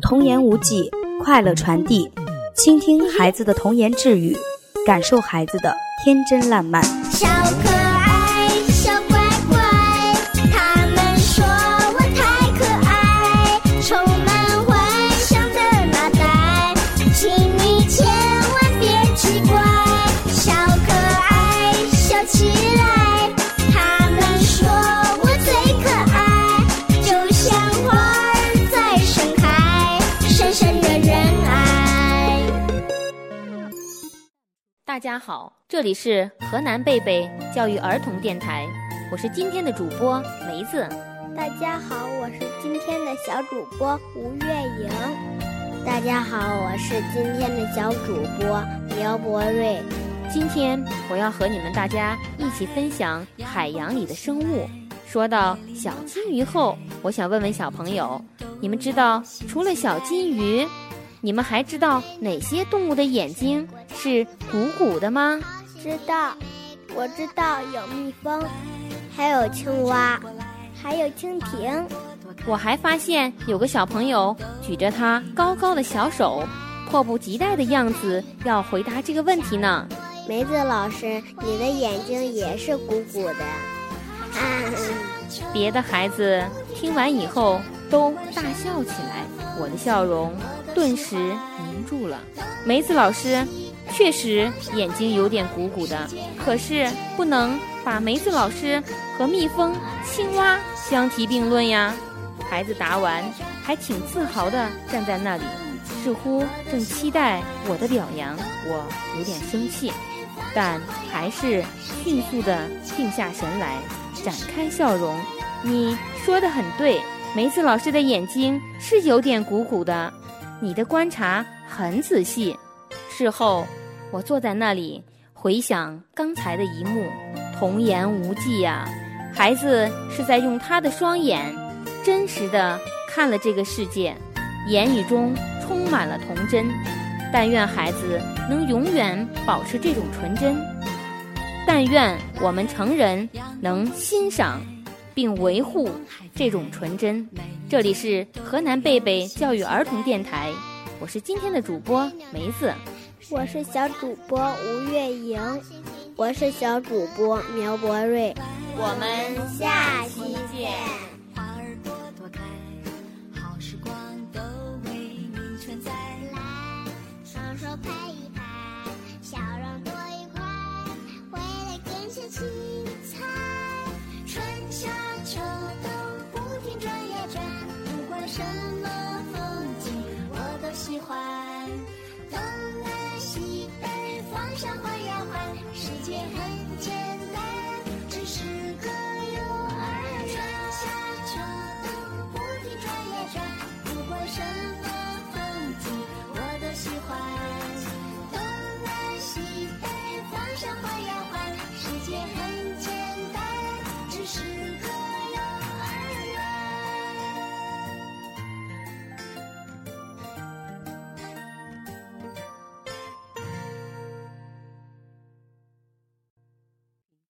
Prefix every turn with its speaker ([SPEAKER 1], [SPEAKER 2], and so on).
[SPEAKER 1] 童言无忌，快乐传递，倾听孩子的童言稚语，感受孩子的天真烂漫。
[SPEAKER 2] 大家好，这里是河南贝贝教育儿童电台，我是今天的主播梅子。
[SPEAKER 3] 大家好，我是今天的小主播吴月莹。大家好，我是今天的小主播苗博瑞。
[SPEAKER 2] 今天我要和你们大家一起分享海洋里的生物。说到小金鱼后，我想问问小朋友，你们知道除了小金鱼，你们还知道哪些动物的眼睛是鼓鼓的吗？
[SPEAKER 3] 知道，我知道有蜜蜂，还有青蛙，还有蜻蜓。
[SPEAKER 2] 我还发现有个小朋友举着他高高的小手，迫不及待的样子，要回答这个问题呢。
[SPEAKER 3] 梅子老师，你的眼睛也是鼓鼓的。啊，
[SPEAKER 2] 别的孩子听完以后都大笑起来，我的笑容顿时凝住了。梅子老师确实眼睛有点鼓鼓的，可是不能把梅子老师和蜜蜂、青蛙相提并论呀。孩子答完，还挺自豪地站在那里，似乎正期待我的表扬。我有点生气，但还是迅速地定下神来，展开笑容。你说的很对，梅子老师的眼睛是有点鼓鼓的，你的观察很仔细。事后，我坐在那里回想刚才的一幕，童言无忌呀、孩子是在用他的双眼，真实的看了这个世界，言语中充满了童真。但愿孩子能永远保持这种纯真。但愿我们成人能欣赏并维护这种纯真。这里是河南贝贝教育儿童电台，我是今天的主播梅子。
[SPEAKER 3] 我是小主播吴月莹，我是小主播苗博瑞。
[SPEAKER 2] 我们
[SPEAKER 3] 下期见。
[SPEAKER 4] 花儿朵朵开，好时光都为你存在。
[SPEAKER 5] 来双手拍一拍，笑容多愉快，回来更是精彩。春夏秋冬不停转呀转，不管什么风景我都喜欢。hang